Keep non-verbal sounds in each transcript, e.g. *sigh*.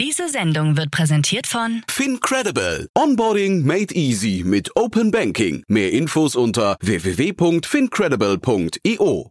Diese Sendung wird präsentiert von FinCredible. Onboarding made easy mit Open Banking. Mehr Infos unter www.fincredible.io.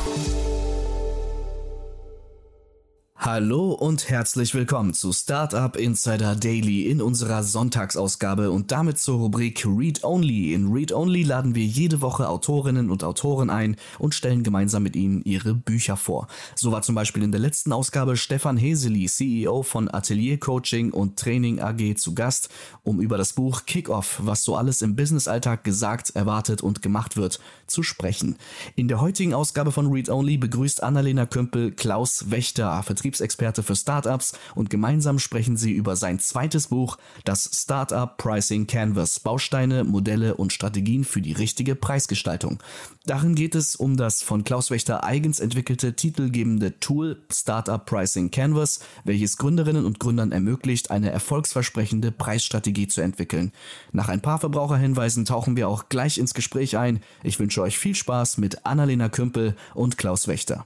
Hallo und herzlich willkommen zu Startup Insider Daily in unserer Sonntagsausgabe und damit zur Rubrik Read Only. In Read Only laden wir jede Woche Autorinnen und Autoren ein und stellen gemeinsam mit ihnen ihre Bücher vor. So war zum Beispiel in der letzten Ausgabe Stefan Heseli, CEO von Atelier Coaching und Training AG zu Gast, um über das Buch Kickoff, was so alles im Businessalltag gesagt, erwartet und gemacht wird, zu sprechen. In der heutigen Ausgabe von Read Only begrüßt Annalena Kümpel Klaus Wächter, Vertriebs Vertriebsexperte für Startups und gemeinsam sprechen sie über sein zweites Buch, das Startup Pricing Canvas, Bausteine, Modelle und Strategien für die richtige Preisgestaltung. Darin geht es um das von Klaus Wächter eigens entwickelte titelgebende Tool Startup Pricing Canvas, welches Gründerinnen und Gründern ermöglicht, eine erfolgsversprechende Preisstrategie zu entwickeln. Nach ein paar Verbraucherhinweisen tauchen wir auch gleich ins Gespräch ein. Ich wünsche euch viel Spaß mit Annalena Kümpel und Klaus Wächter.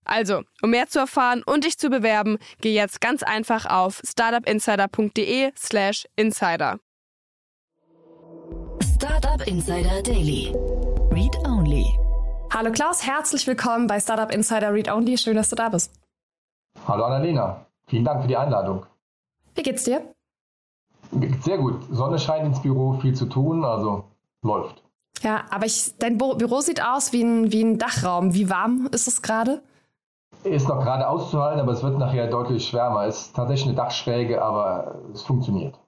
Also, um mehr zu erfahren und dich zu bewerben, geh jetzt ganz einfach auf startupinsider.de/slash insider. Startup Insider Daily. Read Only. Hallo Klaus, herzlich willkommen bei Startup Insider Read Only. Schön, dass du da bist. Hallo Annalena, vielen Dank für die Einladung. Wie geht's dir? Sehr gut. Sonne scheint ins Büro, viel zu tun, also läuft. Ja, aber ich, dein Büro sieht aus wie ein, wie ein Dachraum. Wie warm ist es gerade? Ist noch gerade auszuhalten, aber es wird nachher deutlich wärmer. Es ist tatsächlich eine Dachschräge, aber es funktioniert.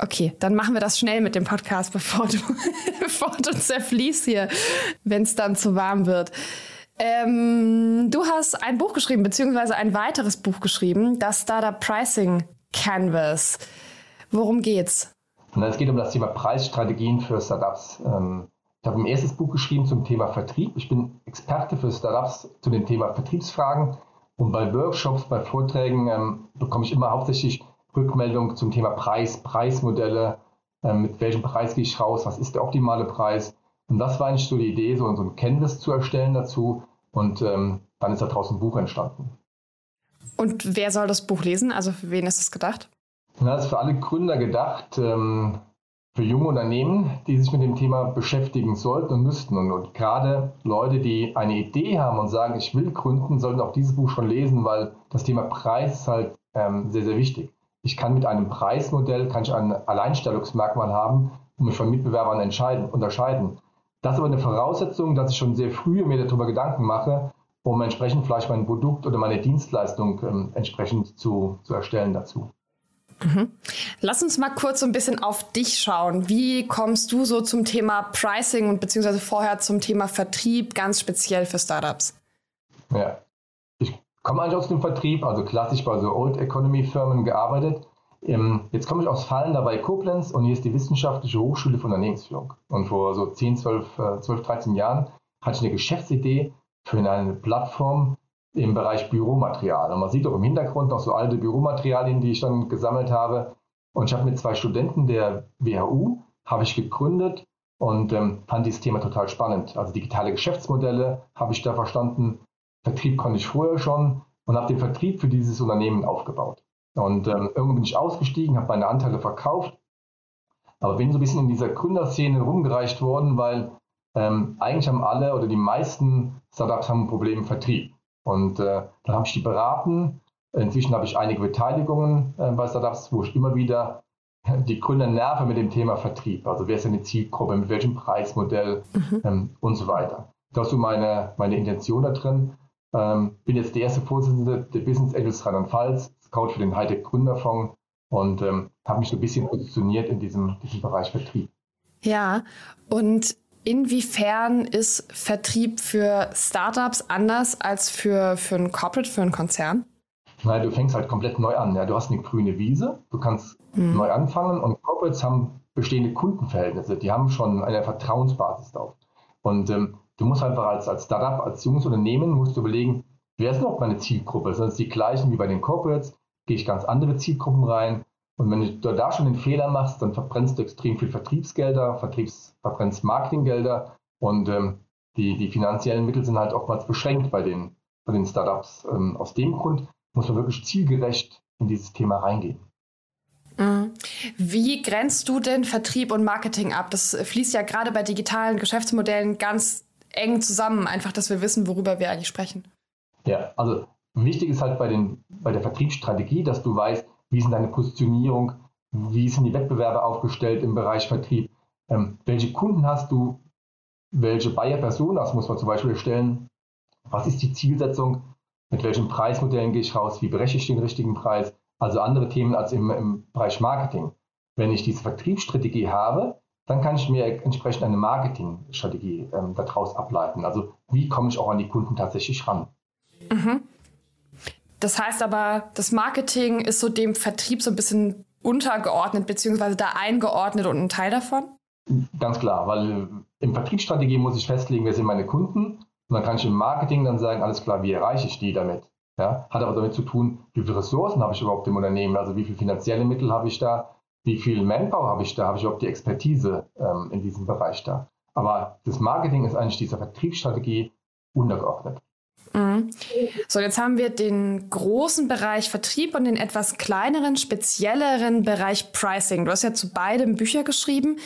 Okay, dann machen wir das schnell mit dem Podcast, *laughs* bevor du, bevor du zerfließt hier, wenn es dann zu warm wird. Ähm, du hast ein Buch geschrieben, beziehungsweise ein weiteres Buch geschrieben, das Startup Pricing Canvas. Worum geht's? Es geht um das Thema Preisstrategien für Startups. Ähm, ich habe ein erstes Buch geschrieben zum Thema Vertrieb. Ich bin Experte für Startups zu dem Thema Vertriebsfragen. Und bei Workshops, bei Vorträgen ähm, bekomme ich immer hauptsächlich Rückmeldungen zum Thema Preis, Preismodelle, ähm, mit welchem Preis gehe ich raus, was ist der optimale Preis. Und das war eigentlich so die Idee, so, so ein Canvas zu erstellen dazu. Und ähm, dann ist da draußen ein Buch entstanden. Und wer soll das Buch lesen? Also für wen ist es gedacht? Das ist für alle Gründer gedacht. Ähm, für junge Unternehmen, die sich mit dem Thema beschäftigen sollten und müssten. Und, und, gerade Leute, die eine Idee haben und sagen, ich will gründen, sollten auch dieses Buch schon lesen, weil das Thema Preis ist halt ähm, sehr, sehr wichtig. Ich kann mit einem Preismodell, kann ich ein Alleinstellungsmerkmal haben und mich von Mitbewerbern unterscheiden. Das ist aber eine Voraussetzung, dass ich schon sehr früh mir darüber Gedanken mache, um entsprechend vielleicht mein Produkt oder meine Dienstleistung ähm, entsprechend zu, zu erstellen dazu. Lass uns mal kurz so ein bisschen auf dich schauen. Wie kommst du so zum Thema Pricing und beziehungsweise vorher zum Thema Vertrieb, ganz speziell für Startups? Ja, ich komme eigentlich aus dem Vertrieb, also klassisch bei so Old Economy Firmen gearbeitet. Ähm, jetzt komme ich aus Fallen dabei Koblenz und hier ist die Wissenschaftliche Hochschule für Unternehmensführung. Und vor so 10, 12, 12 13 Jahren hatte ich eine Geschäftsidee für eine Plattform, im Bereich Büromaterial. Und man sieht auch im Hintergrund noch so alte Büromaterialien, die ich dann gesammelt habe. Und ich habe mit zwei Studenten der WHU, habe ich gegründet und ähm, fand dieses Thema total spannend. Also digitale Geschäftsmodelle habe ich da verstanden. Vertrieb konnte ich vorher schon und habe den Vertrieb für dieses Unternehmen aufgebaut. Und ähm, irgendwann bin ich ausgestiegen, habe meine Anteile verkauft, aber bin so ein bisschen in dieser Gründerszene rumgereicht worden, weil ähm, eigentlich haben alle oder die meisten Startups haben ein Problem Vertrieb. Und äh, dann habe ich die beraten Inzwischen habe ich einige Beteiligungen äh, bei Startups, wo ich immer wieder *laughs* die Gründer nerve mit dem Thema Vertrieb. Also wer ist eine Zielgruppe, mit welchem Preismodell mhm. ähm, und so weiter. Das ist so meine, meine Intention da drin. Ähm, bin jetzt der erste Vorsitzende der Business Angels Rheinland-Pfalz, Scout für den Hightech Gründerfonds und ähm, habe mich so ein bisschen positioniert in diesem, diesem Bereich Vertrieb. Ja, und inwiefern ist Vertrieb für Startups anders als für, für ein Corporate, für einen Konzern? Nein, du fängst halt komplett neu an. Ja. Du hast eine grüne Wiese, du kannst mhm. neu anfangen und Corporates haben bestehende Kundenverhältnisse, die haben schon eine Vertrauensbasis drauf. Und ähm, du musst einfach als, als Startup, als junges Unternehmen, musst du überlegen, wer ist noch meine Zielgruppe? Sind es die gleichen wie bei den Corporates? Gehe ich ganz andere Zielgruppen rein? Und wenn du da schon den Fehler machst, dann verbrennst du extrem viel Vertriebsgelder, Vertriebs, verbrennst Marketinggelder und ähm, die, die finanziellen Mittel sind halt oftmals beschränkt bei den, bei den Startups. Ähm, aus dem Grund muss man wirklich zielgerecht in dieses Thema reingehen. Mhm. Wie grenzt du denn Vertrieb und Marketing ab? Das fließt ja gerade bei digitalen Geschäftsmodellen ganz eng zusammen, einfach, dass wir wissen, worüber wir eigentlich sprechen. Ja, also wichtig ist halt bei, den, bei der Vertriebsstrategie, dass du weißt, wie ist deine Positionierung, wie sind die Wettbewerbe aufgestellt im Bereich Vertrieb, ähm, welche Kunden hast du, welche Buyer-Personas muss man zum Beispiel stellen, was ist die Zielsetzung, mit welchen Preismodellen gehe ich raus, wie berechne ich den richtigen Preis, also andere Themen als im, im Bereich Marketing. Wenn ich diese Vertriebsstrategie habe, dann kann ich mir entsprechend eine Marketingstrategie ähm, daraus ableiten. Also wie komme ich auch an die Kunden tatsächlich ran? Mhm. Das heißt aber, das Marketing ist so dem Vertrieb so ein bisschen untergeordnet, beziehungsweise da eingeordnet und ein Teil davon? Ganz klar, weil im Vertriebsstrategie muss ich festlegen, wer sind meine Kunden. Und dann kann ich im Marketing dann sagen, alles klar, wie erreiche ich die damit? Ja, hat aber damit zu tun, wie viele Ressourcen habe ich überhaupt im Unternehmen, also wie viele finanzielle Mittel habe ich da, wie viel Manpower habe ich da, habe ich überhaupt die Expertise ähm, in diesem Bereich da. Aber das Marketing ist eigentlich dieser Vertriebsstrategie untergeordnet. Mhm. So, jetzt haben wir den großen Bereich Vertrieb und den etwas kleineren, spezielleren Bereich Pricing. Du hast ja zu beidem Bücher geschrieben.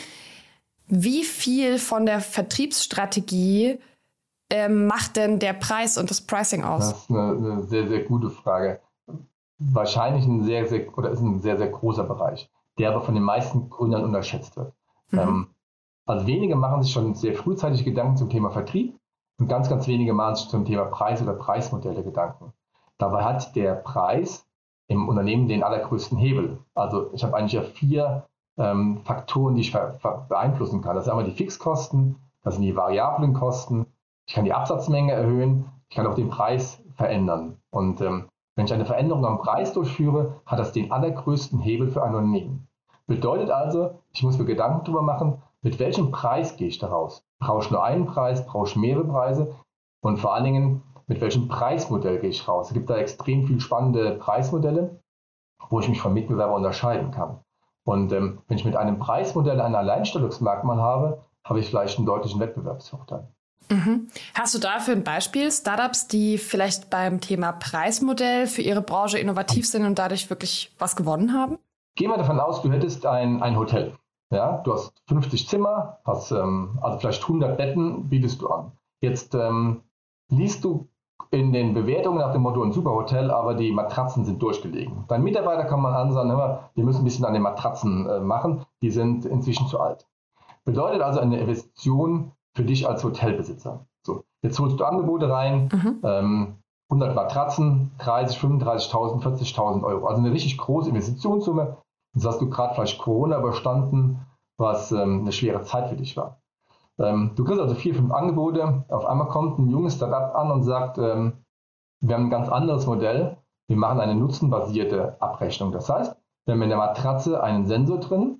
Wie viel von der Vertriebsstrategie ähm, macht denn der Preis und das Pricing aus? Das ist eine, eine, sehr, sehr gute Frage. Wahrscheinlich ein sehr, sehr, oder ist ein sehr, sehr großer Bereich, der aber von den meisten Gründern unterschätzt wird. Mhm. Ähm, also wenige machen sich schon sehr frühzeitig Gedanken zum Thema Vertrieb und ganz, ganz wenige machen sich zum Thema Preis oder Preismodelle Gedanken. Dabei hat der Preis im Unternehmen den allergrößten Hebel. Also ich habe eigentlich ja vier ähm, Faktoren, die ich beeinflussen kann. Das sind einmal die Fixkosten, das sind die variablen Kosten, ich kann die Absatzmenge erhöhen, ich kann auch den Preis verändern. Und ähm, wenn ich eine Veränderung am Preis durchführe, hat das den allergrößten Hebel für ein Unternehmen. Bedeutet also, ich muss mir Gedanken darüber machen, mit welchem Preis gehe ich daraus? Brauche ich nur einen Preis, brauche ich mehrere Preise? Und vor allen Dingen, mit welchem Preismodell gehe ich raus? Es gibt da extrem viele spannende Preismodelle, wo ich mich vom Mitbewerber unterscheiden kann. Und ähm, wenn ich mit einem Preismodell ein Alleinstellungsmerkmal habe, habe ich vielleicht einen deutlichen Wettbewerbsvorteil. Mhm. Hast du dafür ein Beispiel? Startups, die vielleicht beim Thema Preismodell für ihre Branche innovativ sind und dadurch wirklich was gewonnen haben? Gehen wir davon aus, du hättest ein, ein Hotel. Ja, du hast 50 Zimmer, hast ähm, also vielleicht 100 Betten, bietest du an. Jetzt ähm, liest du in den Bewertungen nach dem Motto ein super Hotel, aber die Matratzen sind durchgelegen. Dein Mitarbeiter kann man ansagen, wir müssen ein bisschen an den Matratzen äh, machen, die sind inzwischen zu alt. Bedeutet also eine Investition für dich als Hotelbesitzer. So, jetzt holst du Angebote rein, mhm. ähm, 100 Matratzen, 30, 35.000, 40.000 Euro. Also eine richtig große Investitionssumme. Jetzt hast du gerade vielleicht Corona überstanden, was ähm, eine schwere Zeit für dich war. Ähm, du kriegst also vier, fünf Angebote. Auf einmal kommt ein junges Startup an und sagt, ähm, wir haben ein ganz anderes Modell. Wir machen eine nutzenbasierte Abrechnung. Das heißt, wir haben in der Matratze einen Sensor drin,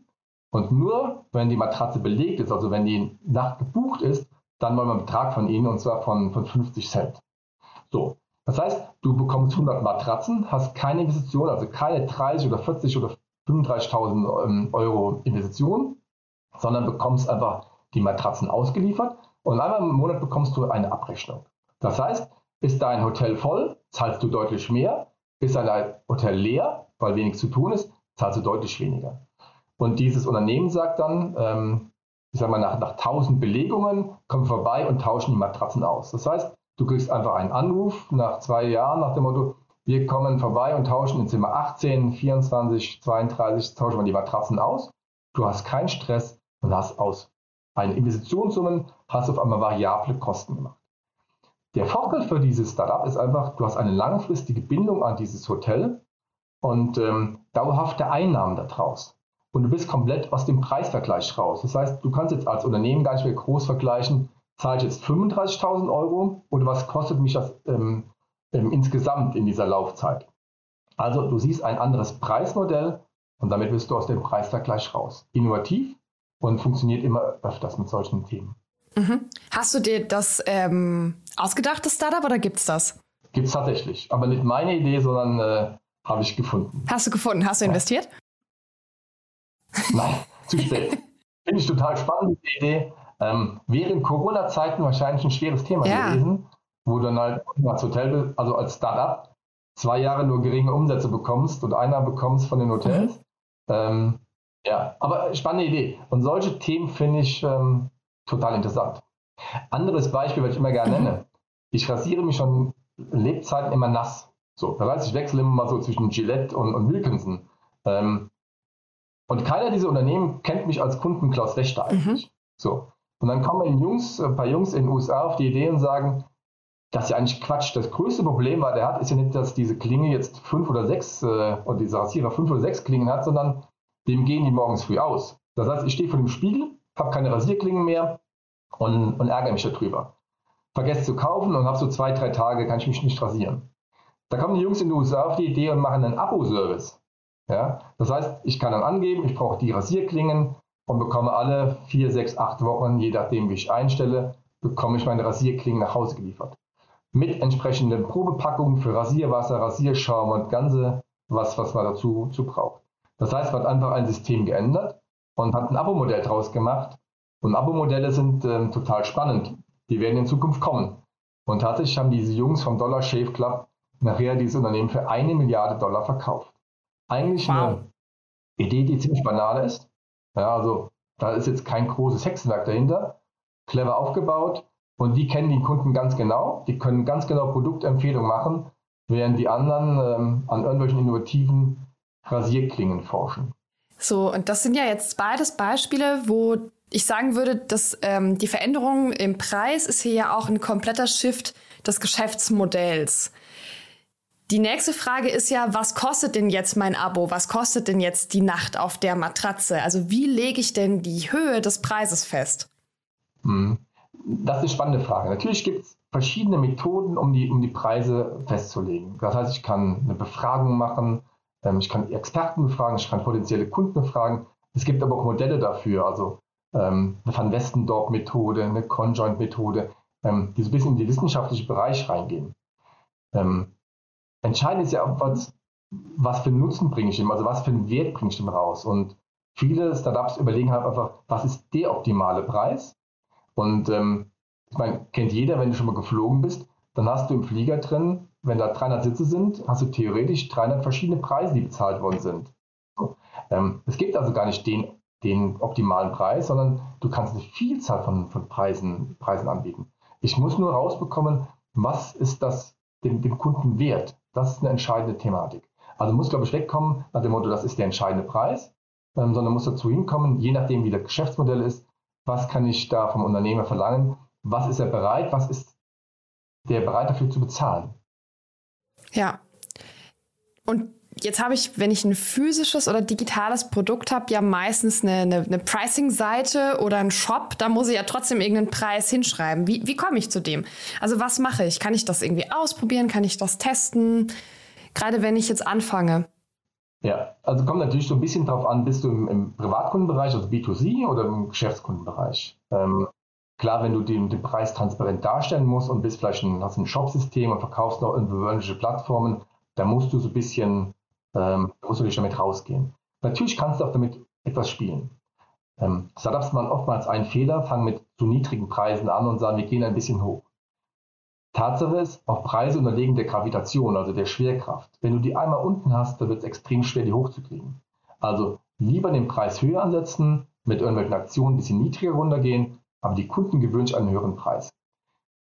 und nur wenn die Matratze belegt ist, also wenn die Nacht gebucht ist, dann wollen wir einen Betrag von Ihnen und zwar von, von 50 Cent. So, das heißt, du bekommst 100 Matratzen, hast keine Investition, also keine 30 oder 40 oder 35.000 ähm, Euro Investition, sondern bekommst einfach die Matratzen ausgeliefert und einmal im Monat bekommst du eine Abrechnung. Das heißt, ist dein Hotel voll, zahlst du deutlich mehr. Ist dein Hotel leer, weil wenig zu tun ist, zahlst du deutlich weniger. Und dieses Unternehmen sagt dann, ähm, ich sag mal, nach, nach 1000 Belegungen kommen wir vorbei und tauschen die Matratzen aus. Das heißt, du kriegst einfach einen Anruf nach zwei Jahren nach dem Motto, wir kommen vorbei und tauschen in Zimmer 18, 24, 32, tauschen wir die Matratzen aus. Du hast keinen Stress und hast aus einen Investitionssummen, hast auf einmal variable Kosten gemacht. Der Vorteil für dieses Startup ist einfach, du hast eine langfristige Bindung an dieses Hotel und ähm, dauerhafte Einnahmen daraus. Und du bist komplett aus dem Preisvergleich raus. Das heißt, du kannst jetzt als Unternehmen gar nicht mehr groß vergleichen, zahle ich jetzt 35.000 Euro oder was kostet mich das ähm, ähm, insgesamt in dieser Laufzeit. Also du siehst ein anderes Preismodell und damit bist du aus dem Preisvergleich raus. Innovativ und funktioniert immer öfters mit solchen Themen. Mhm. Hast du dir das ähm, ausgedacht, das Startup, oder gibt es das? Gibt es tatsächlich. Aber nicht meine Idee, sondern äh, habe ich gefunden. Hast du gefunden? Hast du ja. investiert? *laughs* Nein, zu spät. Finde ich total spannend, die Idee. Ähm, während Corona-Zeiten wahrscheinlich ein schweres Thema ja. gewesen, wo du dann halt als Hotel, also als Startup, zwei Jahre nur geringe Umsätze bekommst und einer bekommst von den Hotels. Mhm. Ähm, ja, aber spannende Idee. Und solche Themen finde ich ähm, total interessant. Anderes Beispiel, was ich immer gerne nenne. Ich rasiere mich schon Lebzeiten immer nass. So, das heißt, ich wechsle immer mal so zwischen Gillette und, und Wilkinson. Ähm, und keiner dieser Unternehmen kennt mich als Kunden Klaus Wächter eigentlich. Mhm. So. Und dann kommen Jungs, ein paar Jungs in den USA auf die Idee und sagen, das ist ja eigentlich Quatsch. Das größte Problem, was er hat, ist ja nicht, dass diese Klinge jetzt fünf oder sechs, äh, oder dieser Rasierer fünf oder sechs Klingen hat, sondern dem gehen die morgens früh aus. Das heißt, ich stehe vor dem Spiegel, habe keine Rasierklingen mehr und, und ärgere mich darüber. Vergesse zu kaufen und habe so zwei, drei Tage, kann ich mich nicht rasieren. Da kommen die Jungs in den USA auf die Idee und machen einen Abo-Service. Ja? Das heißt, ich kann dann angeben, ich brauche die Rasierklingen und bekomme alle vier, sechs, acht Wochen, je nachdem wie ich einstelle, bekomme ich meine Rasierklingen nach Hause geliefert. Mit entsprechenden Probepackungen für Rasierwasser, Rasierschaum und ganze was, was man dazu, dazu braucht. Das heißt, man hat einfach ein System geändert und hat ein Abo-Modell draus gemacht. Und Abo-Modelle sind ähm, total spannend. Die werden in Zukunft kommen. Und tatsächlich haben diese Jungs vom Dollar Shave Club nachher dieses Unternehmen für eine Milliarde Dollar verkauft. Eigentlich wow. eine Idee, die ziemlich banal ist. Ja, also da ist jetzt kein großes Hexenwerk dahinter. Clever aufgebaut. Und die kennen die Kunden ganz genau. Die können ganz genau Produktempfehlungen machen, während die anderen ähm, an irgendwelchen innovativen Rasierklingen forschen. So, und das sind ja jetzt beides Beispiele, wo ich sagen würde, dass ähm, die Veränderung im Preis ist hier ja auch ein kompletter Shift des Geschäftsmodells. Die nächste Frage ist ja, was kostet denn jetzt mein Abo? Was kostet denn jetzt die Nacht auf der Matratze? Also wie lege ich denn die Höhe des Preises fest? Hm. Das ist eine spannende Frage. Natürlich gibt es verschiedene Methoden, um die, um die Preise festzulegen. Das heißt, ich kann eine Befragung machen, ähm, ich kann Experten befragen, ich kann potenzielle Kunden befragen. Es gibt aber auch Modelle dafür, also ähm, eine Van Westendorp-Methode, eine Conjoint-Methode, ähm, die so ein bisschen in den wissenschaftlichen Bereich reingehen. Ähm, entscheidend ist ja, was, was für einen Nutzen bringe ich ihm, also was für einen Wert bringe ich ihm raus. Und viele Startups überlegen halt einfach, was ist der optimale Preis? Und ähm, ich meine, kennt jeder, wenn du schon mal geflogen bist, dann hast du im Flieger drin wenn da 300 Sitze sind, hast du theoretisch 300 verschiedene Preise, die bezahlt worden sind. Ähm, es gibt also gar nicht den, den optimalen Preis, sondern du kannst eine Vielzahl von, von Preisen, Preisen anbieten. Ich muss nur rausbekommen, was ist das dem, dem Kunden wert. Das ist eine entscheidende Thematik. Also muss, glaube ich, wegkommen nach dem Motto, das ist der entscheidende Preis, ähm, sondern muss dazu hinkommen, je nachdem, wie das Geschäftsmodell ist, was kann ich da vom Unternehmer verlangen, was ist er bereit, was ist der bereit dafür zu bezahlen. Ja. Und jetzt habe ich, wenn ich ein physisches oder digitales Produkt habe, ja meistens eine, eine, eine Pricing-Seite oder einen Shop. Da muss ich ja trotzdem irgendeinen Preis hinschreiben. Wie, wie komme ich zu dem? Also was mache ich? Kann ich das irgendwie ausprobieren? Kann ich das testen? Gerade wenn ich jetzt anfange. Ja, also kommt natürlich so ein bisschen drauf an, bist du im, im Privatkundenbereich, also B2C oder im Geschäftskundenbereich. Ähm, Klar, wenn du den, den Preis transparent darstellen musst und bist vielleicht ein, hast ein Shop-System und verkaufst noch irgendwelche Plattformen, dann musst du so ein bisschen, ähm, musst du dich damit rausgehen. Natürlich kannst du auch damit etwas spielen. Ähm, Startups machen oftmals einen Fehler, fangen mit zu niedrigen Preisen an und sagen, wir gehen ein bisschen hoch. Tatsache ist, auch Preise unterlegen der Gravitation, also der Schwerkraft. Wenn du die einmal unten hast, dann wird es extrem schwer, die hochzukriegen. Also lieber den Preis höher ansetzen, mit irgendwelchen Aktionen ein bisschen niedriger runtergehen aber die Kunden gewöhnen sich einen höheren Preis.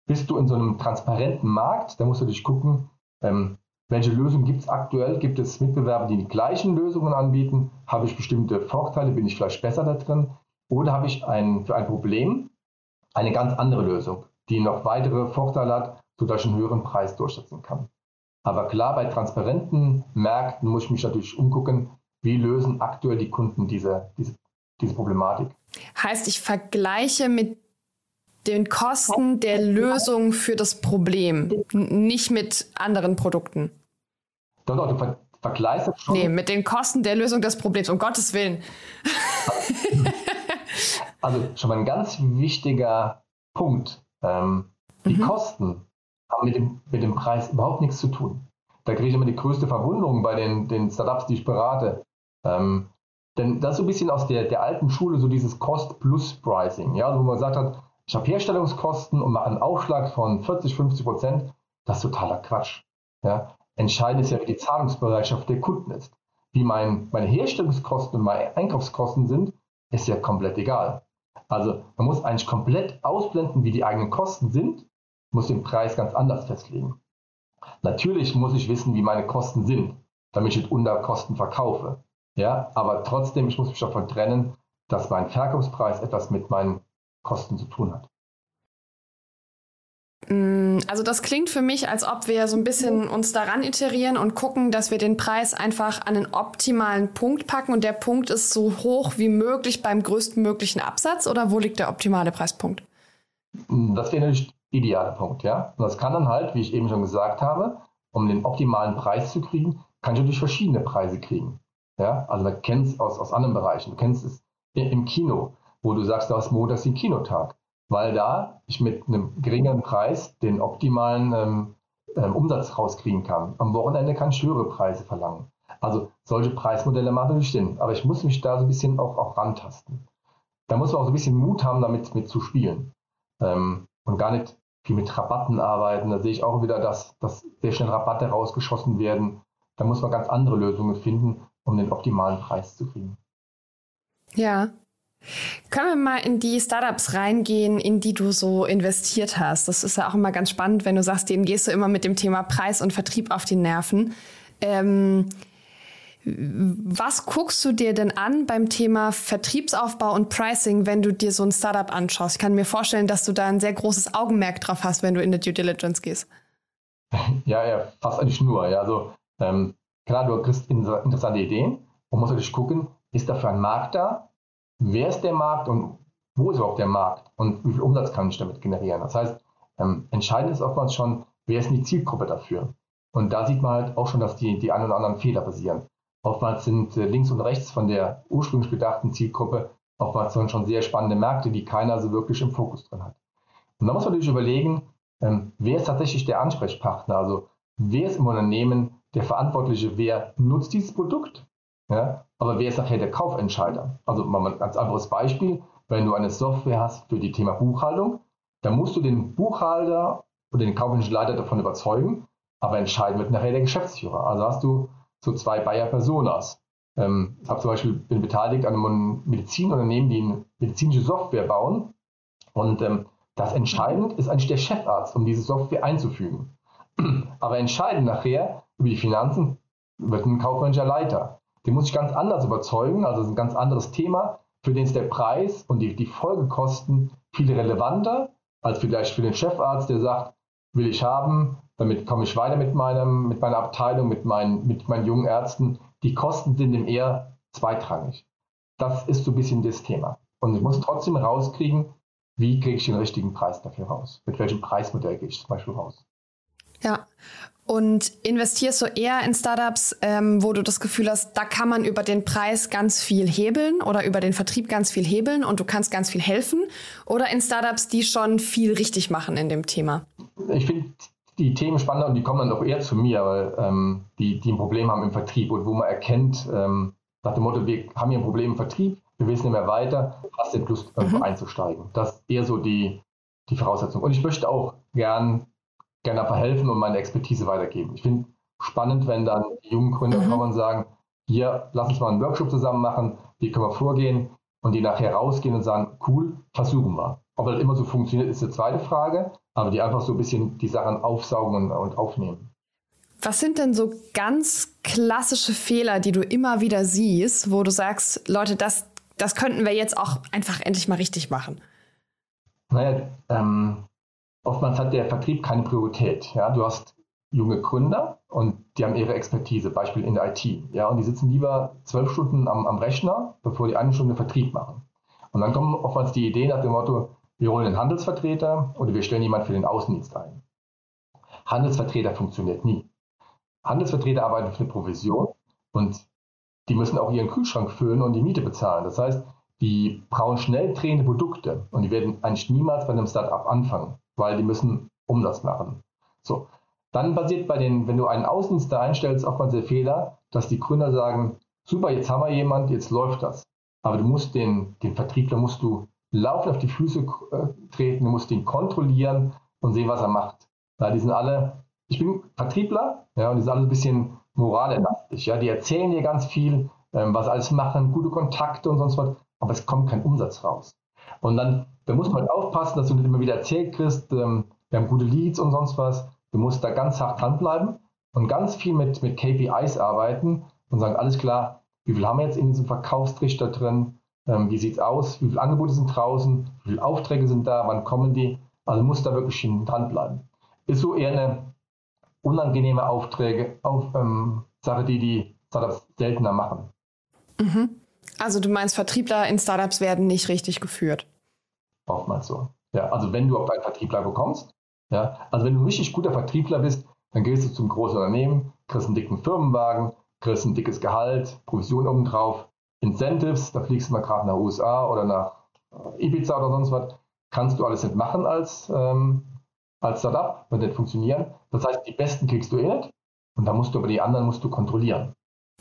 Bist du in so einem transparenten Markt, da musst du dich gucken, ähm, welche Lösung gibt es aktuell? Gibt es Mitbewerber, die die gleichen Lösungen anbieten? Habe ich bestimmte Vorteile? Bin ich vielleicht besser da drin? Oder habe ich ein, für ein Problem eine ganz andere Lösung, die noch weitere Vorteile hat, sodass ich einen höheren Preis durchsetzen kann? Aber klar, bei transparenten Märkten muss ich mich natürlich umgucken, wie lösen aktuell die Kunden diese, diese, diese Problematik. Heißt, ich vergleiche mit den Kosten der Lösung für das Problem, nicht mit anderen Produkten. Doch, doch, du ver vergleichst schon. Nee, mit den Kosten der Lösung des Problems, um Gottes Willen. Also schon mal ein ganz wichtiger Punkt. Ähm, die mhm. Kosten haben mit dem, mit dem Preis überhaupt nichts zu tun. Da kriege ich immer die größte Verwunderung bei den, den Startups, die ich berate. Ähm, denn das ist so ein bisschen aus der, der alten Schule, so dieses Cost-Plus-Pricing, ja, wo man gesagt hat, ich habe Herstellungskosten und mache einen Aufschlag von 40, 50 Prozent. Das ist totaler Quatsch. Ja. Entscheidend ist ja, wie die Zahlungsbereitschaft der Kunden ist. Wie mein, meine Herstellungskosten und meine Einkaufskosten sind, ist ja komplett egal. Also man muss eigentlich komplett ausblenden, wie die eigenen Kosten sind, muss den Preis ganz anders festlegen. Natürlich muss ich wissen, wie meine Kosten sind, damit ich unter Kosten verkaufe. Ja, aber trotzdem, ich muss mich davon trennen, dass mein Verkaufspreis etwas mit meinen Kosten zu tun hat. Mm, also das klingt für mich, als ob wir so ein bisschen uns daran iterieren und gucken, dass wir den Preis einfach an den optimalen Punkt packen und der Punkt ist so hoch wie möglich beim größtmöglichen Absatz oder wo liegt der optimale Preispunkt? Mm, das wäre natürlich ideale Punkt, ja. Und das kann dann halt, wie ich eben schon gesagt habe, um den optimalen Preis zu kriegen, kann ich natürlich verschiedene Preise kriegen. Ja, also man kennt es aus, aus anderen Bereichen. Du kennst es im Kino, wo du sagst, du hast montags den Kinotag, weil da ich mit einem geringeren Preis den optimalen ähm, ähm, Umsatz rauskriegen kann. Am Wochenende kann ich höhere Preise verlangen. Also solche Preismodelle machen natürlich Sinn, aber ich muss mich da so ein bisschen auch, auch rantasten. Da muss man auch so ein bisschen Mut haben, damit mit zu spielen ähm, und gar nicht viel mit Rabatten arbeiten. Da sehe ich auch wieder, dass, dass sehr schnell Rabatte rausgeschossen werden. Da muss man ganz andere Lösungen finden, um den optimalen Preis zu kriegen. Ja. Können wir mal in die Startups reingehen, in die du so investiert hast? Das ist ja auch immer ganz spannend, wenn du sagst, denen gehst du immer mit dem Thema Preis und Vertrieb auf die Nerven. Ähm, was guckst du dir denn an beim Thema Vertriebsaufbau und Pricing, wenn du dir so ein Startup anschaust? Ich kann mir vorstellen, dass du da ein sehr großes Augenmerk drauf hast, wenn du in die Due Diligence gehst. *laughs* Ja, ja, fast eigentlich nur. Ja, also ähm, Klar, du kriegst interessante Ideen und musst natürlich gucken, ist dafür ein Markt da? Wer ist der Markt und wo ist überhaupt der Markt? Und wie viel Umsatz kann ich damit generieren? Das heißt, ähm, entscheidend ist oftmals schon, wer ist die Zielgruppe dafür? Und da sieht man halt auch schon, dass die, die ein oder anderen Fehler passieren. Oftmals sind äh, links und rechts von der ursprünglich gedachten Zielgruppe oftmals schon sehr spannende Märkte, die keiner so wirklich im Fokus drin hat. Und da muss man natürlich überlegen, ähm, wer ist tatsächlich der Ansprechpartner? Also wer ist im Unternehmen der Verantwortliche, wer nutzt dieses Produkt, ja, aber wer ist nachher der Kaufentscheider? Also mal ein ganz anderes Beispiel, wenn du eine Software hast für die Thema Buchhaltung, dann musst du den Buchhalter oder den kaufmännischen Leiter davon überzeugen, aber entscheiden wird nachher der Geschäftsführer. Also hast du so zwei Bayer Personas. Ähm, ich habe zum Beispiel bin beteiligt an einem Medizinunternehmen, die eine medizinische Software bauen und ähm, das entscheidend ist eigentlich der Chefarzt, um diese Software einzufügen. *clears throat* Aber entscheidend nachher über die Finanzen wird ein kaufmännischer Leiter. Den muss ich ganz anders überzeugen, also das ist ein ganz anderes Thema, für den ist der Preis und die, die Folgekosten viel relevanter als vielleicht für den Chefarzt, der sagt, will ich haben, damit komme ich weiter mit, meinem, mit meiner Abteilung, mit meinen, mit meinen jungen Ärzten. Die Kosten sind ihm eher zweitrangig. Das ist so ein bisschen das Thema. Und ich muss trotzdem rauskriegen, wie kriege ich den richtigen Preis dafür raus? Mit welchem Preismodell gehe ich zum Beispiel raus? Ja. Und investierst du eher in Startups, ähm, wo du das Gefühl hast, da kann man über den Preis ganz viel hebeln oder über den Vertrieb ganz viel hebeln und du kannst ganz viel helfen? Oder in Startups, die schon viel richtig machen in dem Thema? Ich finde die Themen spannender und die kommen dann auch eher zu mir, weil ähm, die, die ein Problem haben im Vertrieb und wo man erkennt, ähm, nach dem Motto, wir haben hier ein Problem im Vertrieb, wir wissen nicht mehr weiter, hast du Lust, mhm. einzusteigen. Das ist eher so die, die Voraussetzung. Und ich möchte auch gern gerne verhelfen und meine Expertise weitergeben. Ich finde spannend, wenn dann die jungen Gründer mhm. kommen und sagen, hier, lass uns mal einen Workshop zusammen machen, wie können wir vorgehen und die nachher rausgehen und sagen, cool, versuchen wir. Ob das immer so funktioniert, ist die zweite Frage, aber die einfach so ein bisschen die Sachen aufsaugen und, und aufnehmen. Was sind denn so ganz klassische Fehler, die du immer wieder siehst, wo du sagst, Leute, das, das könnten wir jetzt auch einfach endlich mal richtig machen? Naja, ähm, oftmals hat der Vertrieb keine Priorität. Ja? Du hast junge Gründer und die haben ihre Expertise, Beispiel in der IT. Ja? Und die sitzen lieber zwölf Stunden am, am Rechner, bevor die eine Stunde Vertrieb machen. Und dann kommen oftmals die Ideen nach dem Motto, wir holen einen Handelsvertreter oder wir stellen jemanden für den Außendienst ein. Handelsvertreter funktioniert nie. Handelsvertreter arbeiten für eine Provision und die müssen auch ihren Kühlschrank füllen und die Miete bezahlen. Das heißt, die brauchen schnell drehende Produkte und die werden eigentlich niemals bei einem Startup anfangen, weil die müssen Umsatz machen. So. Dann passiert bei den, wenn du einen Außendienst einstellst, oftmals der Fehler, dass die Gründer sagen, super, jetzt haben wir jemand, jetzt läuft das. Aber du musst den, den Vertriebler musst du laufen auf die Füße äh, treten, du musst ihn kontrollieren und sehen, was er macht. Ja, die sind alle, ich bin Vertriebler, ja, und die sind alle ein bisschen morallastig. Ja, die erzählen dir ganz viel, ähm, was alles machen, gute Kontakte und sonst was, aber es kommt kein Umsatz raus. Und dann, da muss man halt aufpassen, dass du nicht immer wieder erzählt kriegst, ähm, wir haben gute Leads und sonst was. Du musst da ganz hart dranbleiben und ganz viel mit, mit KPIs arbeiten und sagen, alles klar, wie viel haben wir jetzt in diesem Verkaufstrichter drin? Ähm, wie sieht es aus? Wie viele Angebote sind draußen? Wie viele Aufträge sind da? Wann kommen die? Also muss da wirklich dranbleiben. Ist so eher eine unangenehme Aufträge, auf, ähm, Sache, die die Startups seltener machen. Mhm. Also du meinst, Vertriebler in Startups werden nicht richtig geführt? Oftmals so. Ja, also wenn du auf einen Vertriebler bekommst, ja, also wenn du ein richtig guter Vertriebler bist, dann gehst du zum großen Unternehmen, kriegst einen dicken Firmenwagen, kriegst ein dickes Gehalt, Provision obendrauf, Incentives, da fliegst du mal gerade nach USA oder nach Ibiza oder sonst was, kannst du alles nicht machen als, ähm, als Startup, wird nicht funktionieren. Das heißt, die Besten kriegst du eh nicht und da musst du aber die anderen musst du kontrollieren.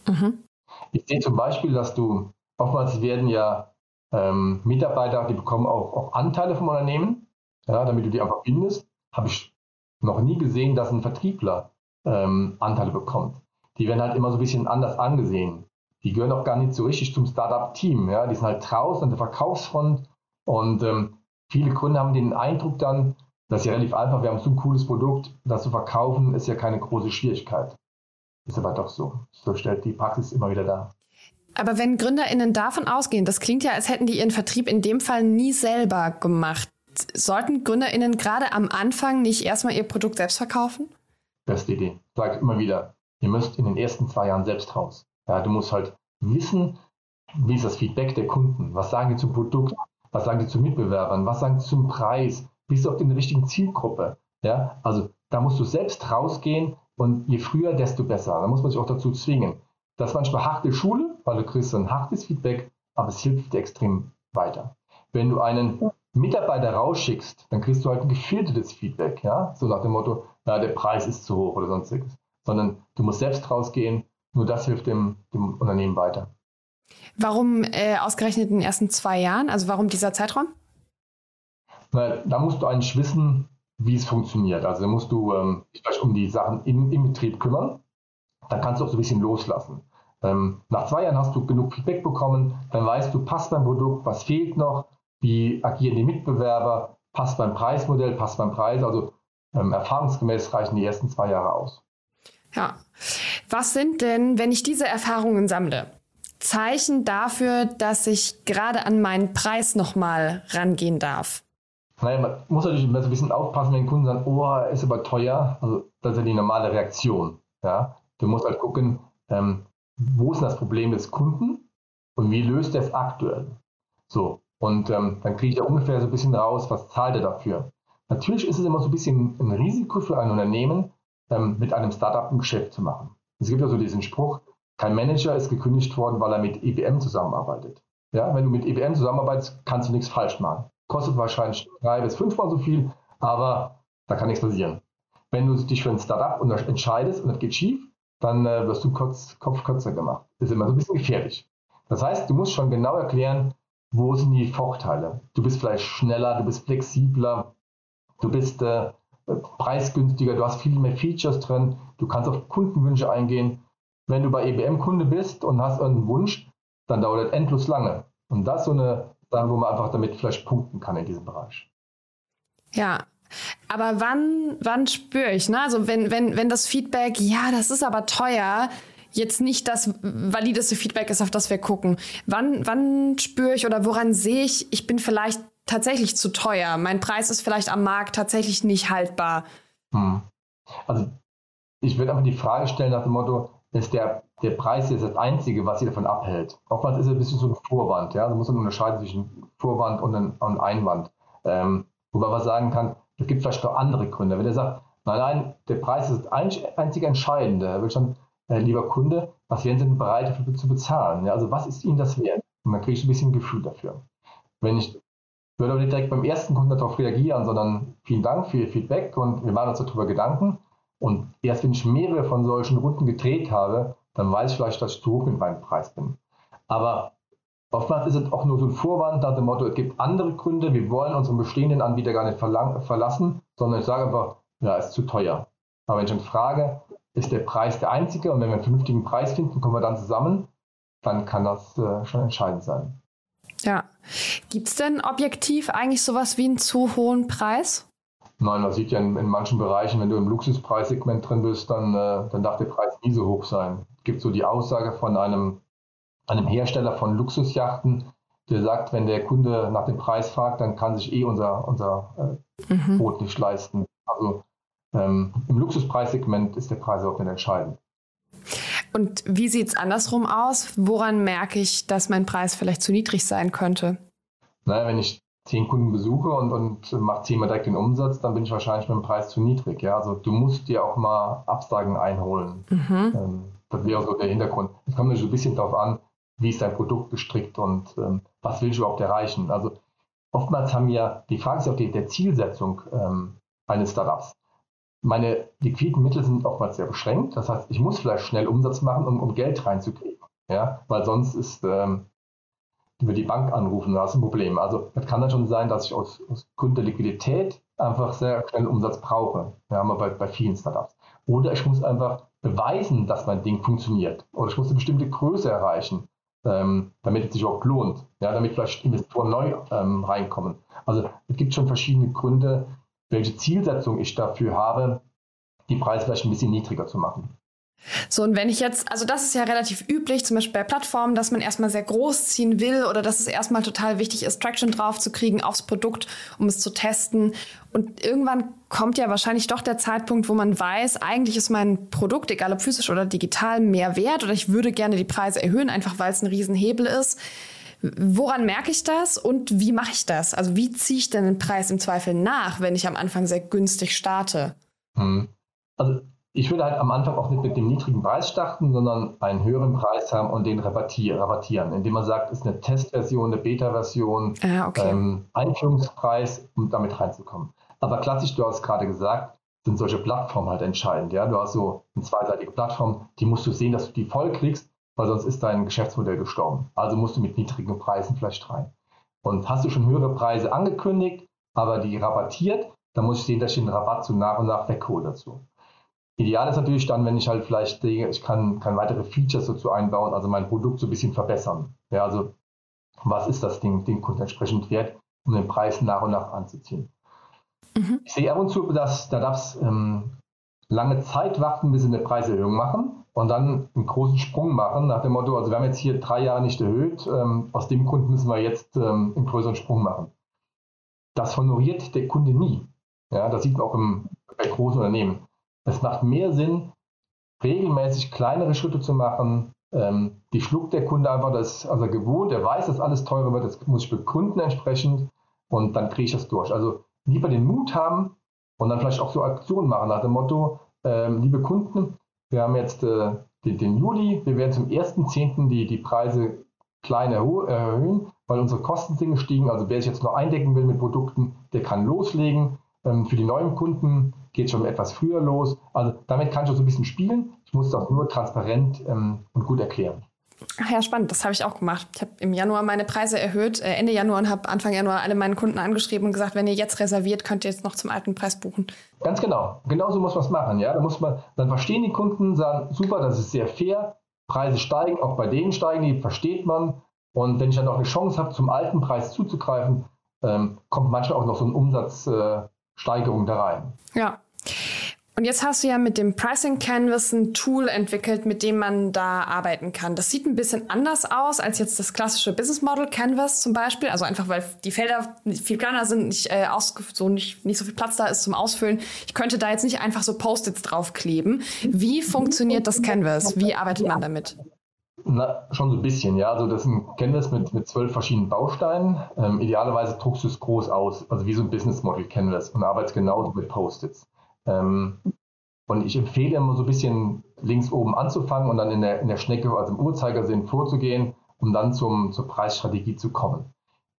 Mhm. Ich sehe zum Beispiel, dass du, oftmals werden ja ähm, Mitarbeiter, die bekommen auch, auch Anteile vom Unternehmen, ja, damit du die einfach bindest. Habe ich noch nie gesehen, dass ein Vertriebler ähm, Anteile bekommt. Die werden halt immer so ein bisschen anders angesehen. Die gehören auch gar nicht so richtig zum Startup-Team. Ja? Die sind halt draußen an der Verkaufsfront und ähm, viele Kunden haben den Eindruck dann, das ist ja relativ einfach, wir haben so ein cooles Produkt, das zu verkaufen ist ja keine große Schwierigkeit. Ist aber doch so. So stellt die Praxis immer wieder dar. Aber wenn GründerInnen davon ausgehen, das klingt ja, als hätten die ihren Vertrieb in dem Fall nie selber gemacht. Sollten GründerInnen gerade am Anfang nicht erstmal ihr Produkt selbst verkaufen? Beste Idee. Ich sage immer wieder, ihr müsst in den ersten zwei Jahren selbst raus. Ja, du musst halt wissen, wie ist das Feedback der Kunden? Was sagen die zum Produkt? Was sagen die zu Mitbewerbern? Was sagen die zum Preis? Bist du auf der richtigen Zielgruppe? Ja, also da musst du selbst rausgehen und je früher, desto besser. Da muss man sich auch dazu zwingen. Das ist manchmal harte Schule, weil du kriegst ein hartes Feedback, aber es hilft dir extrem weiter. Wenn du einen Mitarbeiter rausschickst, dann kriegst du halt ein gefiltertes Feedback, ja, so nach dem Motto, ja, der Preis ist zu hoch oder sonstiges. Sondern du musst selbst rausgehen, nur das hilft dem, dem Unternehmen weiter. Warum äh, ausgerechnet in den ersten zwei Jahren? Also warum dieser Zeitraum? Na, da musst du eigentlich wissen, wie es funktioniert. Also da musst du ähm, dich vielleicht um die Sachen im, im Betrieb kümmern. Dann kannst du auch so ein bisschen loslassen. Ähm, nach zwei Jahren hast du genug Feedback bekommen, dann weißt du, passt beim Produkt, was fehlt noch, wie agieren die Mitbewerber, passt beim Preismodell, passt beim Preis. Also ähm, erfahrungsgemäß reichen die ersten zwei Jahre aus. Ja. Was sind denn, wenn ich diese Erfahrungen sammle, Zeichen dafür, dass ich gerade an meinen Preis nochmal rangehen darf? Naja, man muss natürlich immer so ein bisschen aufpassen, wenn Kunden sagen, oh, ist aber teuer. Also das ist ja die normale Reaktion. Ja? Du musst halt gucken, ähm, wo ist das Problem des Kunden und wie löst er es aktuell. So, und ähm, dann kriege ich ja ungefähr so ein bisschen raus, was zahlt er dafür. Natürlich ist es immer so ein bisschen ein Risiko für ein Unternehmen, ähm, mit einem Startup ein Geschäft zu machen. Es gibt ja so diesen Spruch, kein Manager ist gekündigt worden, weil er mit IBM zusammenarbeitet. Ja, wenn du mit IBM zusammenarbeitest, kannst du nichts falsch machen. Kostet wahrscheinlich drei bis fünfmal so viel, aber da kann nichts passieren. Wenn du dich für ein Startup entscheidest und das geht schief, dann äh, wirst du kurz, Kopf kürzer gemacht. Das ist immer so ein bisschen gefährlich. Das heißt, du musst schon genau erklären, wo sind die Vorteile. Du bist vielleicht schneller, du bist flexibler, du bist äh, preisgünstiger, du hast viel mehr Features drin, du kannst auf Kundenwünsche eingehen. Wenn du bei EBM Kunde bist und hast einen Wunsch, dann dauert das endlos lange. Und das ist so eine Sache, wo man einfach damit vielleicht punkten kann in diesem Bereich. Ja, Aber wann, wann spüre ich, ne? Also wenn, wenn, wenn das Feedback, ja, das ist aber teuer, jetzt nicht das valideste Feedback ist, auf das wir gucken. Wann, wann spüre ich oder woran sehe ich, ich bin vielleicht tatsächlich zu teuer. Mein Preis ist vielleicht am Markt tatsächlich nicht haltbar. Hm. Also ich würde einfach die Frage stellen nach dem Motto, ist der, der Preis jetzt das Einzige, was Sie davon abhält? Oftmals ist es ein bisschen so ein Vorwand. Ja? Da muss man unterscheiden zwischen Vorwand und, ein, und Einwand. Ähm, wobei man sagen kann, es gibt vielleicht noch andere Gründe. Wenn er sagt, nein, nein, der Preis ist das einzige Entscheidende, er will schon, äh, lieber Kunde, was wären Sie denn bereit dafür zu bezahlen? Ja? Also was ist Ihnen das wert? Und dann kriege ich ein bisschen Gefühl dafür. Wenn ich würde aber nicht direkt beim ersten Kunden darauf reagieren, sondern vielen Dank für Ihr Feedback und wir machen uns darüber Gedanken. Und erst wenn ich mehrere von solchen Runden gedreht habe, dann weiß ich vielleicht, dass ich zu hoch mit meinem Preis bin. Aber oftmals ist es auch nur so ein Vorwand nach dem Motto, es gibt andere Gründe, wir wollen unseren bestehenden Anbieter gar nicht verlassen, sondern ich sage einfach, ja, ist zu teuer. Aber wenn ich dann frage, ist der Preis der einzige und wenn wir einen vernünftigen Preis finden, kommen wir dann zusammen, dann kann das äh, schon entscheidend sein. Ja. Gibt es denn objektiv eigentlich sowas wie einen zu hohen Preis? Nein, man sieht ja in, in manchen Bereichen, wenn du im Luxuspreissegment drin bist, dann, äh, dann darf der Preis nie so hoch sein. Es gibt so die Aussage von einem, einem Hersteller von Luxusjachten, der sagt, wenn der Kunde nach dem Preis fragt, dann kann sich eh unser, unser äh, mhm. Boot nicht leisten. Also ähm, im Luxuspreissegment ist der Preis auch nicht entscheidend. Und wie sieht es andersrum aus? Woran merke ich, dass mein Preis vielleicht zu niedrig sein könnte? Naja, wenn ich zehn Kunden besuche und, und mache zehnmal direkt den Umsatz, dann bin ich wahrscheinlich mit dem Preis zu niedrig. Ja? Also du musst dir auch mal Absagen einholen. Mhm. Ähm, das wäre so der Hintergrund. Es kommt natürlich ein bisschen darauf an, wie ist dein Produkt gestrickt und ähm, was willst du überhaupt erreichen. Also oftmals haben wir, die Frage ist auch die, der Zielsetzung ähm, eines Startups meine liquiden Mittel sind oftmals sehr beschränkt. Das heißt, ich muss vielleicht schnell Umsatz machen, um, um Geld reinzukriegen. Ja? Weil sonst ist ähm, über die Bank anrufen, da ist ein Problem. Also es kann dann schon sein, dass ich aus, aus Grund der Liquidität einfach sehr schnell Umsatz brauche. Ja, haben wir bei, bei vielen Startups. Oder ich muss einfach beweisen, dass mein Ding funktioniert. Oder ich muss eine bestimmte Größe erreichen, ähm, damit es sich auch lohnt. Ja, damit vielleicht Investoren neu ähm, reinkommen. Also es gibt schon verschiedene Gründe, welche Zielsetzung ich dafür habe, die Preise vielleicht ein bisschen niedriger zu machen. So, und wenn ich jetzt, also das ist ja relativ üblich, zum Beispiel bei Plattformen, dass man erstmal sehr groß ziehen will oder dass es erstmal total wichtig ist, Traction drauf zu kriegen aufs Produkt, um es zu testen. Und irgendwann kommt ja wahrscheinlich doch der Zeitpunkt, wo man weiß, eigentlich ist mein Produkt, egal ob physisch oder digital, mehr wert oder ich würde gerne die Preise erhöhen, einfach weil es ein Riesenhebel ist. Woran merke ich das und wie mache ich das? Also wie ziehe ich denn den Preis im Zweifel nach, wenn ich am Anfang sehr günstig starte? Hm. Also ich würde halt am Anfang auch nicht mit dem niedrigen Preis starten, sondern einen höheren Preis haben und den rabattieren, indem man sagt, es ist eine Testversion, eine Beta-Version, ah, okay. ähm, Einführungspreis, um damit reinzukommen. Aber klassisch, du hast gerade gesagt, sind solche Plattformen halt entscheidend. Ja? Du hast so eine zweiseitige Plattform, die musst du sehen, dass du die voll kriegst weil sonst ist dein Geschäftsmodell gestorben. Also musst du mit niedrigen Preisen vielleicht rein. Und hast du schon höhere Preise angekündigt, aber die rabattiert, dann muss ich sehen, dass ich den Rabatt so nach und nach weghole dazu. Ideal ist natürlich dann, wenn ich halt vielleicht denke, ich kann, kann weitere Features dazu einbauen, also mein Produkt so ein bisschen verbessern. Ja, also was ist das Ding, den Kunden entsprechend wert, um den Preis nach und nach anzuziehen. Mhm. Ich sehe ab und zu, dass Startups ähm, lange Zeit warten, bis sie eine Preiserhöhung machen und dann einen großen Sprung machen nach dem Motto, also wir haben jetzt hier drei Jahre nicht erhöht, ähm, aus dem Grund müssen wir jetzt ähm, einen größeren Sprung machen. Das honoriert der Kunde nie. Ja, das sieht man auch im, bei großen Unternehmen. Es macht mehr Sinn, regelmäßig kleinere Schritte zu machen. Ähm, die schluckt der Kunde einfach, das ist also gewohnt, er weiß, dass alles teurer wird, das muss ich begründen entsprechend und dann kriege ich das durch. Also lieber den Mut haben und dann vielleicht auch so Aktionen machen nach dem Motto, ähm, liebe Kunden, wir haben jetzt äh, den, den, Juli. Wir werden zum 1.10. Die, die Preise klein erhöhen, weil unsere Kosten sind gestiegen. Also wer sich jetzt noch eindecken will mit Produkten, der kann loslegen. Ähm, für die neuen Kunden geht es schon etwas früher los. Also damit kann ich auch so ein bisschen spielen. Ich muss das nur transparent ähm, und gut erklären. Ach ja, spannend. Das habe ich auch gemacht. Ich habe im Januar meine Preise erhöht, äh, Ende Januar und habe Anfang Januar alle meinen Kunden angeschrieben und gesagt, wenn ihr jetzt reserviert, könnt ihr jetzt noch zum alten Preis buchen. Ganz genau. Genauso muss man es machen. Ja? Da muss man, dann verstehen die Kunden, sagen, super, das ist sehr fair. Preise steigen, auch bei denen steigen die, versteht man. Und wenn ich dann noch eine Chance habe, zum alten Preis zuzugreifen, ähm, kommt manchmal auch noch so ein Umsatzschub Steigerung da rein. Ja. Und jetzt hast du ja mit dem Pricing Canvas ein Tool entwickelt, mit dem man da arbeiten kann. Das sieht ein bisschen anders aus als jetzt das klassische Business Model Canvas zum Beispiel. Also einfach, weil die Felder viel kleiner sind, nicht, äh, aus, so nicht, nicht so viel Platz da ist zum Ausfüllen. Ich könnte da jetzt nicht einfach so Post-its draufkleben. Wie funktioniert das Canvas? Wie arbeitet man damit? Na, schon so ein bisschen, ja. Also das ist ein Canvas mit, mit zwölf verschiedenen Bausteinen. Ähm, idealerweise druckst du es groß aus, also wie so ein Business Model Canvas und arbeitest genauso mit Post-its. Ähm, und ich empfehle immer so ein bisschen links oben anzufangen und dann in der, in der Schnecke, also im Uhrzeigersinn vorzugehen, um dann zum, zur Preisstrategie zu kommen.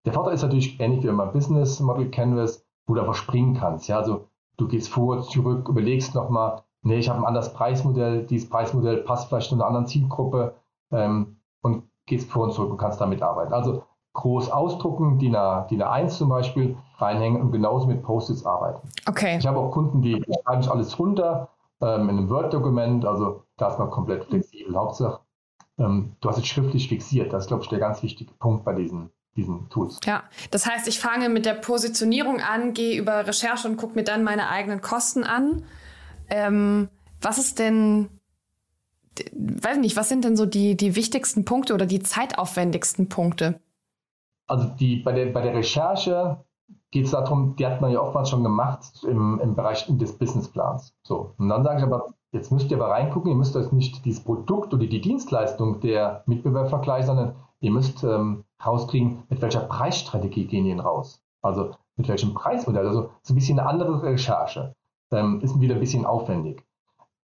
Der Vorteil ist natürlich ähnlich wie beim Business Model Canvas, wo du aber springen kannst. Ja, also du gehst vor, zurück, überlegst nochmal, nee, ich habe ein anderes Preismodell, dieses Preismodell passt vielleicht zu einer anderen Zielgruppe ähm, und gehst vor und zurück und kannst damit arbeiten. Also groß ausdrucken, DIN, A, DIN A1 zum Beispiel, reinhängen und genauso mit Post-its arbeiten. Okay. Ich habe auch Kunden, die schreiben sich alles runter ähm, in einem Word-Dokument, also da ist man komplett flexibel. Hauptsache, ähm, du hast es schriftlich fixiert. Das ist, glaube ich, der ganz wichtige Punkt bei diesen, diesen Tools. Ja, das heißt, ich fange mit der Positionierung an, gehe über Recherche und gucke mir dann meine eigenen Kosten an. Ähm, was ist denn, weiß nicht, was sind denn so die, die wichtigsten Punkte oder die zeitaufwendigsten Punkte? Also die, bei, der, bei der Recherche geht es darum, die hat man ja oftmals schon gemacht im, im Bereich des Businessplans. So. Und dann sage ich aber, jetzt müsst ihr aber reingucken, ihr müsst euch nicht dieses Produkt oder die Dienstleistung der Mitbewerber vergleichen, sondern ihr müsst ähm, rauskriegen, mit welcher Preisstrategie gehen die raus. Also mit welchem Preismodell. Also so ein bisschen eine andere Recherche. Ähm, ist wieder ein bisschen aufwendig.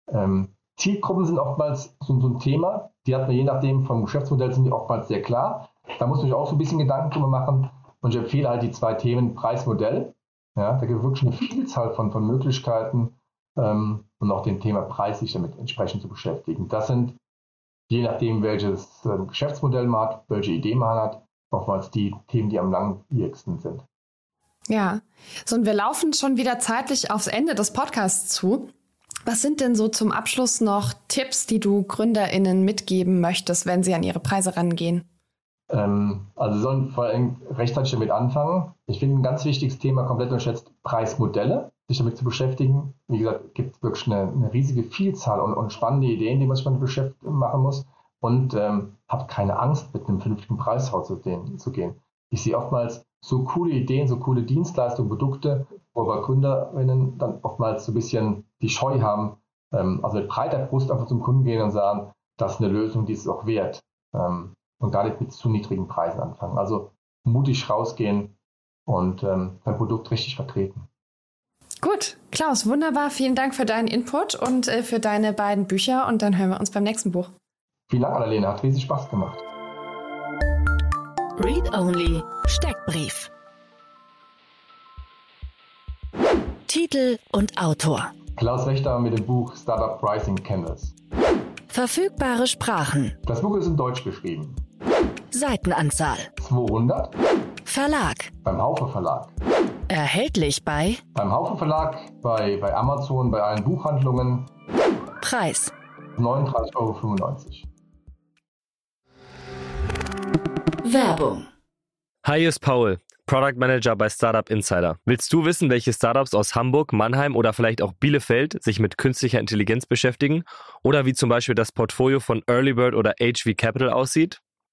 Ähm, Zielgruppen sind oftmals so, so, ein Thema. Die hat man je nachdem vom Geschäftsmodell sind die oftmals sehr klar. Da muss man sich auch so ein bisschen Gedanken drüber machen. Und ich empfehle halt die zwei Themen Preis-Modell. Ja, da gibt es wirklich eine Vielzahl von, von Möglichkeiten ähm, und auch dem Thema Preis sich damit entsprechend zu beschäftigen. Das sind, je nachdem, welches äh, Geschäftsmodell man hat, welche Idee man hat, oftmals die Themen, die am langwierigsten sind. Ja, so und wir laufen schon wieder zeitlich aufs Ende des Podcasts zu. Was sind denn so zum Abschluss noch Tipps, die du GründerInnen mitgeben möchtest, wenn sie an ihre Preise rangehen? Ähm, also sie sollen vor allem rechtzeitig damit anfangen. Ich finde ein ganz wichtiges Thema, komplett unterschätzt, Preismodelle, sich damit zu beschäftigen. Wie gesagt, gibt es wirklich eine, eine, riesige Vielzahl und, und, spannende Ideen, die man sich damit machen muss. Und ähm, habt keine Angst, mit einem vernünftigen Preishaus zu, zu gehen. Ich sehe oftmals so coole Ideen, so coole Dienstleistungen, Produkte, wo aber Gründerinnen dann oftmals so ein bisschen die Scheu haben, ähm, also mit breiter Brust einfach zum Kunden gehen und sagen, das ist eine Lösung, die ist auch wert. Ähm, und gar nicht mit zu niedrigen Preisen anfangen. Also mutig rausgehen und ähm, dein Produkt richtig vertreten. Gut, Klaus, wunderbar. Vielen Dank für deinen Input und äh, für deine beiden Bücher. Und dann hören wir uns beim nächsten Buch. Vielen Dank, Annalena. Hat riesig Spaß gemacht. Read Only Steckbrief. Titel und Autor. Klaus Wächter mit dem Buch Startup Pricing Canvas. Verfügbare Sprachen. Das Buch ist in Deutsch geschrieben. Seitenanzahl 200. Verlag beim Haufe Verlag. Erhältlich bei beim Haufe Verlag, bei, bei Amazon, bei allen Buchhandlungen. Preis 39,95 Euro. Werbung. Hi, hier ist Paul, Product Manager bei Startup Insider. Willst du wissen, welche Startups aus Hamburg, Mannheim oder vielleicht auch Bielefeld sich mit künstlicher Intelligenz beschäftigen? Oder wie zum Beispiel das Portfolio von Earlybird oder HV Capital aussieht?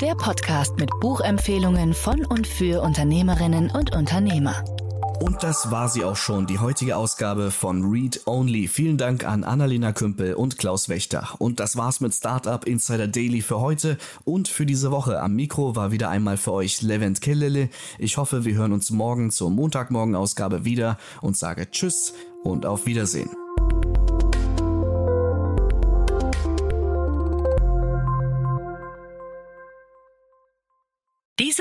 der Podcast mit Buchempfehlungen von und für Unternehmerinnen und Unternehmer. Und das war sie auch schon, die heutige Ausgabe von Read Only. Vielen Dank an Annalena Kümpel und Klaus Wächter. Und das war's mit Startup Insider Daily für heute und für diese Woche. Am Mikro war wieder einmal für euch Levent Kellele. Ich hoffe, wir hören uns morgen zur Montagmorgen-Ausgabe wieder und sage Tschüss und auf Wiedersehen.